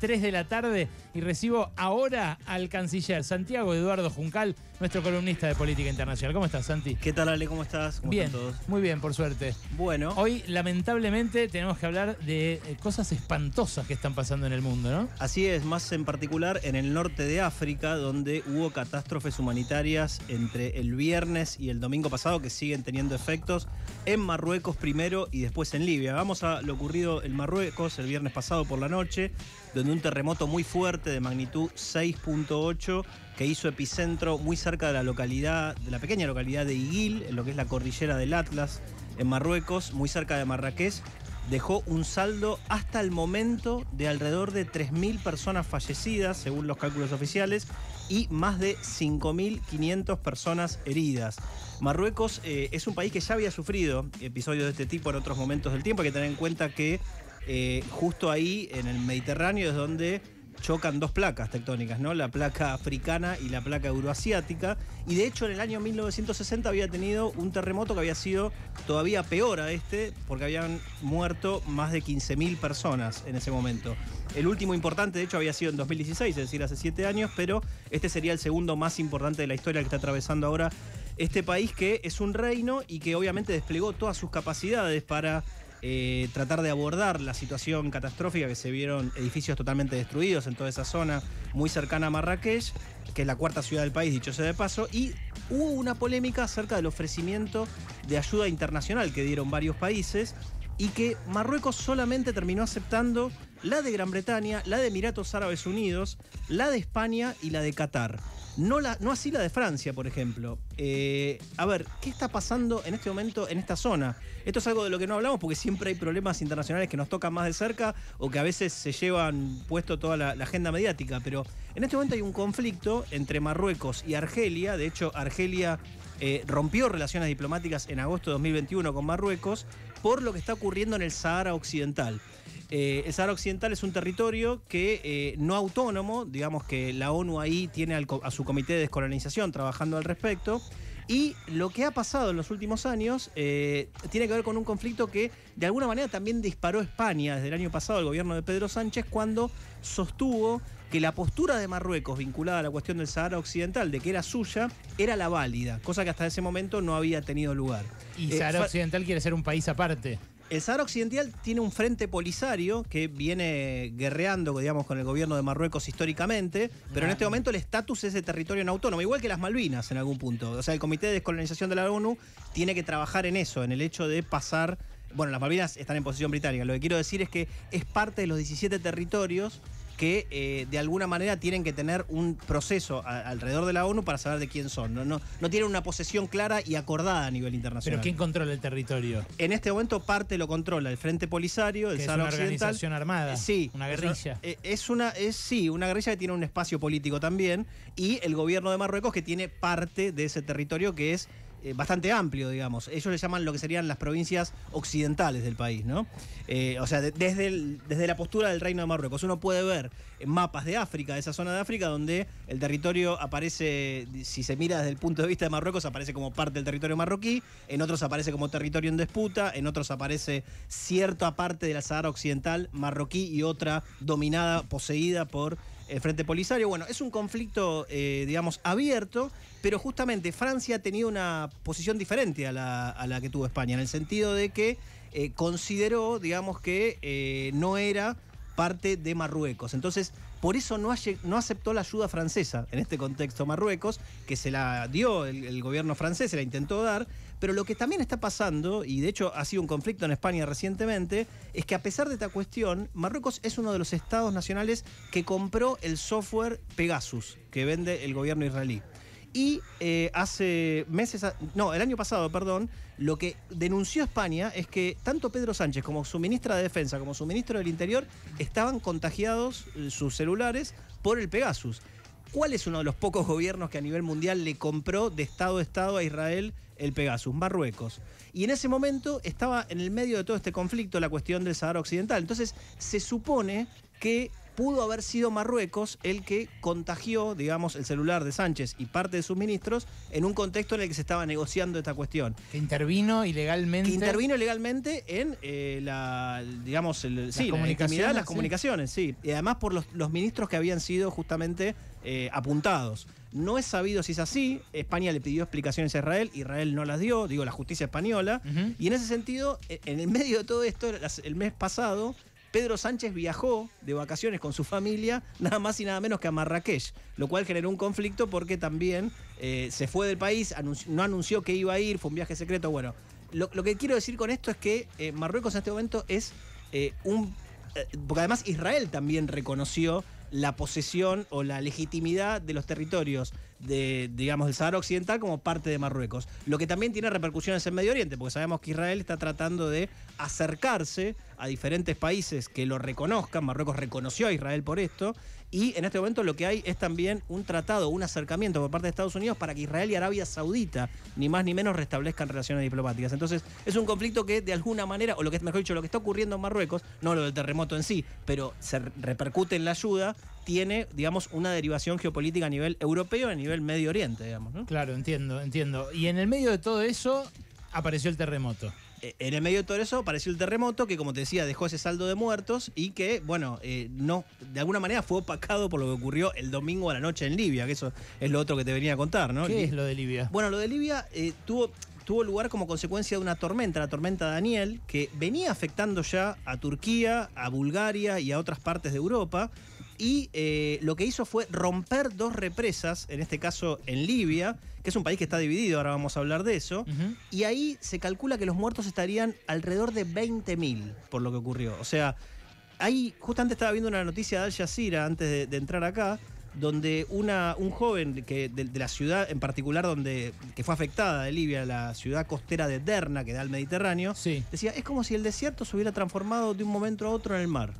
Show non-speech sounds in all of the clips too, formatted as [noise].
3 de la tarde y recibo ahora al canciller Santiago Eduardo Juncal, nuestro columnista de política internacional. ¿Cómo estás, Santi? ¿Qué tal, Ale? ¿Cómo estás? ¿Cómo bien, están todos? muy bien, por suerte. Bueno, Hoy, lamentablemente, tenemos que hablar de eh, cosas espantosas que están pasando en el mundo, ¿no? así es, más en particular en el norte de África, donde hubo catástrofes humanitarias entre el viernes y el domingo pasado que siguen teniendo efectos en Marruecos primero y después en Libia. Vamos a lo ocurrido en Marruecos el viernes pasado por la noche, donde un terremoto muy fuerte de magnitud 6.8 que hizo epicentro muy cerca de la localidad, de la pequeña localidad de Iguil, en lo que es la cordillera del Atlas, en Marruecos, muy cerca de Marrakech, dejó un saldo hasta el momento de alrededor de 3.000 personas fallecidas, según los cálculos oficiales, y más de 5.500 personas heridas. Marruecos eh, es un país que ya había sufrido episodios de este tipo en otros momentos del tiempo. Hay que tener en cuenta que eh, justo ahí, en el Mediterráneo, es donde chocan dos placas tectónicas, ¿no? La placa africana y la placa euroasiática. Y de hecho en el año 1960 había tenido un terremoto que había sido todavía peor a este, porque habían muerto más de 15.000 personas en ese momento. El último importante, de hecho, había sido en 2016, es decir, hace siete años, pero este sería el segundo más importante de la historia que está atravesando ahora este país, que es un reino y que obviamente desplegó todas sus capacidades para eh, tratar de abordar la situación catastrófica que se vieron edificios totalmente destruidos en toda esa zona muy cercana a Marrakech, que es la cuarta ciudad del país, dicho sea de paso, y hubo una polémica acerca del ofrecimiento de ayuda internacional que dieron varios países y que Marruecos solamente terminó aceptando la de Gran Bretaña, la de Emiratos Árabes Unidos, la de España y la de Qatar. No, la, no así la de Francia, por ejemplo. Eh, a ver, ¿qué está pasando en este momento en esta zona? Esto es algo de lo que no hablamos porque siempre hay problemas internacionales que nos tocan más de cerca o que a veces se llevan puesto toda la, la agenda mediática. Pero en este momento hay un conflicto entre Marruecos y Argelia. De hecho, Argelia eh, rompió relaciones diplomáticas en agosto de 2021 con Marruecos por lo que está ocurriendo en el Sahara Occidental. Eh, el Sahara Occidental es un territorio que eh, no autónomo, digamos que la ONU ahí tiene a su comité de descolonización trabajando al respecto. Y lo que ha pasado en los últimos años eh, tiene que ver con un conflicto que de alguna manera también disparó España desde el año pasado, el gobierno de Pedro Sánchez, cuando sostuvo que la postura de Marruecos vinculada a la cuestión del Sahara Occidental, de que era suya, era la válida, cosa que hasta ese momento no había tenido lugar. Y Eh, Sahara Occidental quiere ser un país aparte. El Sahara Occidental tiene un frente polisario que viene guerreando, digamos, con el gobierno de Marruecos históricamente, pero en este momento el estatus es de territorio no autónomo, igual que las Malvinas en algún punto. O sea, el Comité de Descolonización de la ONU tiene que trabajar en eso, en el hecho de pasar. Bueno, las Malvinas están en posición británica. Lo que quiero decir es que es parte de los 17 territorios que eh, de alguna manera tienen que tener un proceso a- alrededor de la ONU para saber de quién son. No, no, no tienen una posesión clara y acordada a nivel internacional. Pero ¿quién controla el territorio? En este momento parte lo controla el Frente Polisario, el Que es Sahara una Occidental. organización armada, Sí. una es guerrilla. eh, Es una, es, sí, una guerrilla que tiene un espacio político también. Y el gobierno de Marruecos que tiene parte de ese territorio que es eh, bastante amplio, digamos. Ellos le llaman lo que serían las provincias occidentales del país, ¿no? Eh, o sea, de- desde, desde la postura del Reino de Marruecos. Uno puede ver en mapas de África, de esa zona de África, donde el territorio aparece, si se mira desde el punto de vista de Marruecos, aparece como parte del territorio marroquí, en otros aparece como territorio en disputa, en otros aparece cierta parte de la Sahara Occidental marroquí y otra dominada, poseída por el Frente Polisario. Bueno, es un conflicto, eh, digamos, abierto, pero justamente Francia ha tenido una posición diferente a la, que tuvo España, en el sentido de que eh, consideró, digamos, que eh, no era parte de Marruecos. Entonces, por eso no aceptó la ayuda francesa en este contexto Marruecos, que se la dio el, el gobierno francés, se la intentó dar, pero lo que también está pasando, y de hecho ha sido un conflicto en España recientemente, es que a pesar de esta cuestión, Marruecos es uno de los estados nacionales que compró el software Pegasus, que vende el gobierno israelí. Y eh, hace meses, a- no, el año pasado, perdón, lo que denunció España es que tanto Pedro Sánchez como su ministra de Defensa como su ministro del Interior estaban contagiados eh, sus celulares por el Pegasus. ¿Cuál es uno de los pocos gobiernos que a nivel mundial le compró de Estado a Estado a Israel el Pegasus? Marruecos. Y en ese momento estaba en el medio de todo este conflicto la cuestión del Sahara Occidental. Entonces se supone que pudo haber sido Marruecos el que contagió, digamos, el celular de Sánchez y parte de sus ministros en un contexto en el que se estaba negociando esta cuestión. Que intervino ilegalmente. Que intervino legalmente en eh, la, digamos, el, Las sí, la intimidad, las sí. comunicaciones, sí. Y además por los, los ministros que habían sido justamente eh, apuntados. No es sabido si es así. España le pidió explicaciones a Israel, Israel no las dio, digo, la justicia española. Y en ese sentido, e- en el medio de todo esto, el mes pasado, Pedro Sánchez viajó de vacaciones con su familia, nada más y nada menos que a Marrakech, lo cual generó un conflicto porque también eh, se fue del país, no anunció que iba a ir, fue un viaje secreto. Bueno, lo, lo que quiero decir con esto es que eh, Marruecos en este momento es eh, un... porque además Israel también reconoció la posesión o la legitimidad de los territorios de, digamos, del Sahara Occidental como parte de Marruecos. Lo que también tiene repercusiones en Medio Oriente, porque sabemos que Israel está tratando de acercarse a diferentes países que lo reconozcan. Marruecos reconoció a Israel por esto. Y en este momento lo que hay es también un tratado, un acercamiento por parte de Estados Unidos para que Israel y Arabia Saudita, ni más ni menos, restablezcan relaciones diplomáticas. Entonces, es un conflicto que de alguna manera, o lo que es mejor dicho, lo que está ocurriendo en Marruecos, no lo del terremoto en sí, pero se repercute en la ayuda, tiene, digamos, una derivación geopolítica a nivel europeo a nivel Medio Oriente, digamos. ¿no? Claro, entiendo, entiendo. Y en el medio de todo eso apareció el terremoto. Eh, En el medio de todo eso apareció el terremoto que, como te decía, dejó ese saldo de muertos y que, bueno, eh, no, de alguna manera fue opacado por lo que ocurrió el domingo a la noche en Libia, que eso es lo otro que te venía a contar, ¿no? ¿Qué es lo de Libia? Bueno, lo de Libia eh, tuvo, tuvo lugar como consecuencia de una tormenta, la tormenta Daniel, que venía afectando ya a Turquía, a Bulgaria y a otras partes de Europa. Y eh, lo que hizo fue romper dos represas, en este caso en Libia, que es un país que está dividido, ahora vamos a hablar de eso. Y ahí se calcula que los muertos estarían alrededor de 20.000 por lo que ocurrió. O sea, ahí justamente estaba viendo una noticia de Al Jazeera antes de, de entrar acá, donde una, un joven que, de, de la ciudad en particular donde que fue afectada de Libia, la ciudad costera de Derna, que da al Mediterráneo, Sí. decía, es como si el desierto se hubiera transformado de un momento a otro en el mar.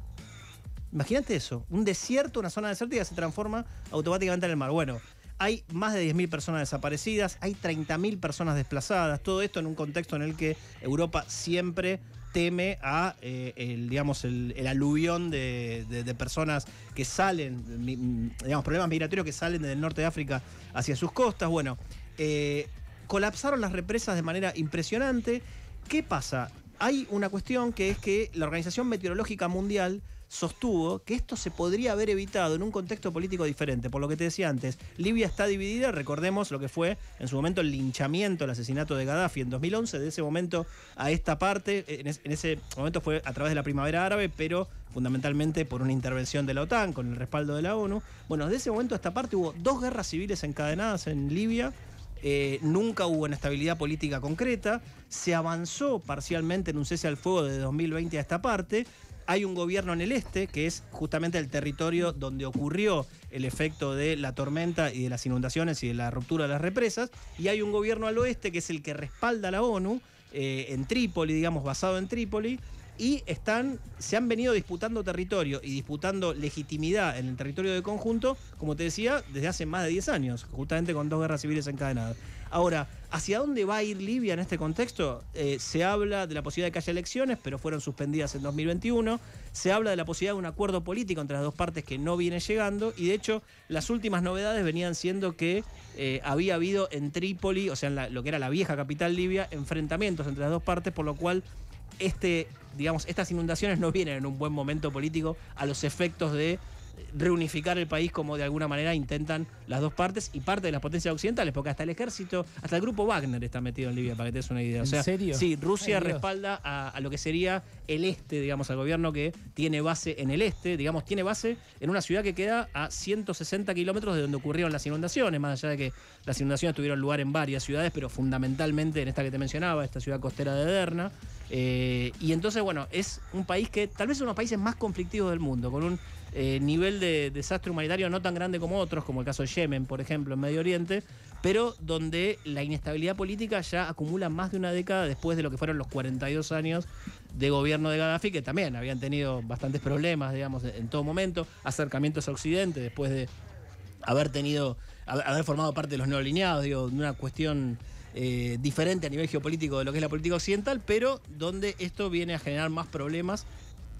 Imagínate eso, un desierto, una zona desértica se transforma automáticamente en el mar. Bueno, hay más de 10.000 personas desaparecidas, hay 30.000 personas desplazadas, todo esto en un contexto en el que Europa siempre teme a eh, el, digamos, el, aluvión de, personas que salen, digamos, problemas migratorios que salen desde el norte de África hacia sus costas. Bueno, eh, colapsaron las represas de manera impresionante. ¿Qué pasa? Hay una cuestión que es que la Organización Meteorológica Mundial sostuvo que esto se podría haber evitado en un contexto político diferente. Por lo que te decía antes, Libia está dividida, recordemos lo que fue en su momento el linchamiento, el asesinato de Gaddafi en 2011, de ese momento a esta parte, en, es- en ese momento fue a través de la primavera árabe, pero fundamentalmente por una intervención de la OTAN con el respaldo de la ONU. Bueno, de ese momento a esta parte hubo dos guerras civiles encadenadas en Libia. Eh, nunca hubo una estabilidad política concreta, se avanzó parcialmente en un cese al fuego de 2020 a esta parte, hay un gobierno en el este, que es justamente el territorio donde ocurrió el efecto de la tormenta y de las inundaciones y de la ruptura de las represas, y hay un gobierno al oeste, que es el que respalda a la ONU, eh, en Trípoli, digamos, basado en Trípoli, y están, se han venido disputando territorio y disputando legitimidad en el territorio de conjunto, como te decía, desde hace más de 10 años, justamente con dos guerras civiles encadenadas. Ahora, ¿hacia dónde va a ir Libia en este contexto? Eh, se habla de la posibilidad de que haya elecciones, pero fueron suspendidas en 2021. Se habla de la posibilidad de un acuerdo político entre las dos partes que no viene llegando. Y de hecho, las últimas novedades venían siendo que eh, había habido en Trípoli, o sea, en lo que era la vieja capital libia, enfrentamientos entre las dos partes, por lo cual este, digamos, estas inundaciones no vienen en un buen momento político a los efectos de reunificar el país como de alguna manera intentan las dos partes y parte de las potencias occidentales, porque hasta el ejército, hasta el grupo Wagner está metido en Libia, para que te des una idea. O ¿En sea, serio? Sí, Rusia Ay, respalda a, a lo que sería el este, digamos, al gobierno que tiene base en el este, digamos, tiene base en una ciudad que queda a 160 kilómetros de donde ocurrieron las inundaciones, más allá de que las inundaciones tuvieron lugar en varias ciudades, pero fundamentalmente en esta que te mencionaba, esta ciudad costera de Derna. Eh, y entonces, bueno, es un país que tal vez es uno de los países más conflictivos del mundo, con un eh, nivel de desastre humanitario no tan grande como otros, como el caso de Yemen, por ejemplo, en Medio Oriente, pero donde la inestabilidad política ya acumula más de una década después de lo que fueron los 42 años de gobierno de Gaddafi, que también habían tenido bastantes problemas, digamos, en todo momento, acercamientos a Occidente después de haber tenido, haber formado parte de los neolineados, digo, de una cuestión eh, diferente a nivel geopolítico de lo que es la política occidental, pero donde esto viene a generar más problemas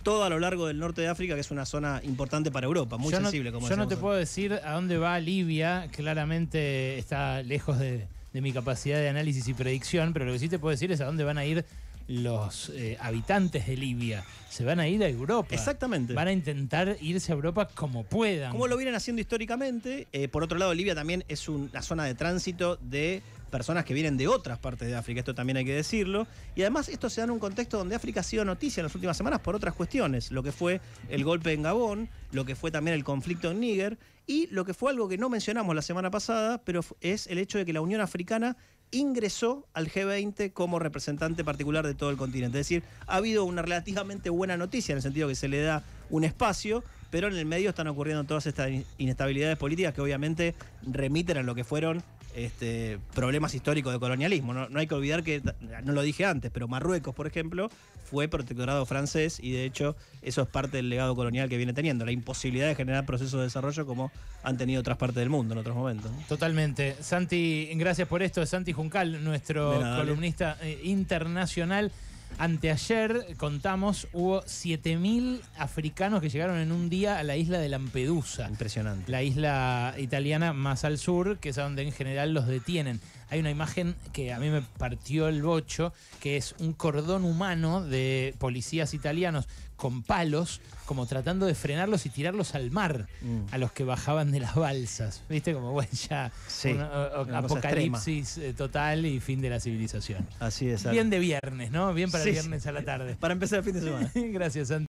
todo a lo largo del norte de África, que es una zona importante para Europa, muy yo sensible, no, como Yo no te puedo decir a dónde va Libia, claramente está lejos de, de mi capacidad de análisis y predicción, pero lo que sí te puedo decir es a dónde van a ir los eh, habitantes de Libia. Se van a ir a Europa. Exactamente. Van a intentar irse a Europa como puedan. Como lo vienen haciendo históricamente. Eh, por otro lado, Libia también es una zona de tránsito de personas que vienen de otras partes de África, esto también hay que decirlo. Y además esto se da en un contexto donde África ha sido noticia en las últimas semanas por otras cuestiones, lo que fue el golpe en Gabón, lo que fue también el conflicto en Níger y lo que fue algo que no mencionamos la semana pasada, pero es el hecho de que la Unión Africana ingresó al G20 como representante particular de todo el continente. Es decir, ha habido una relativamente buena noticia en el sentido que se le da un espacio, pero en el medio están ocurriendo todas estas inestabilidades políticas que obviamente remiten a lo que fueron este, problemas históricos de colonialismo. No, no hay que olvidar que, no lo dije antes, pero Marruecos, por ejemplo, fue protectorado francés y de hecho eso es parte del legado colonial que viene teniendo, la imposibilidad de generar procesos de desarrollo como han tenido otras partes del mundo en otros momentos. Totalmente. Santi, gracias por esto. Santi Juncal, nuestro nada, columnista eh, internacional. Anteayer contamos, hubo 7.000 africanos que llegaron en un día a la isla de Lampedusa. Impresionante. la isla italiana más al sur, que es a donde en general los detienen. Hay una imagen que a mí me partió el bocho, que es un cordón humano de policías italianos con palos, como tratando de frenarlos y tirarlos al mar Mm. a los que bajaban de las balsas. ¿Viste? Como, bueno, ya Sí, o- o- apocalipsis eh, total y fin de la civilización. Así es. Bien de viernes, ¿no? Bien para Sí, el viernes a la tarde. Para empezar el fin de semana. [laughs] Gracias, Santi.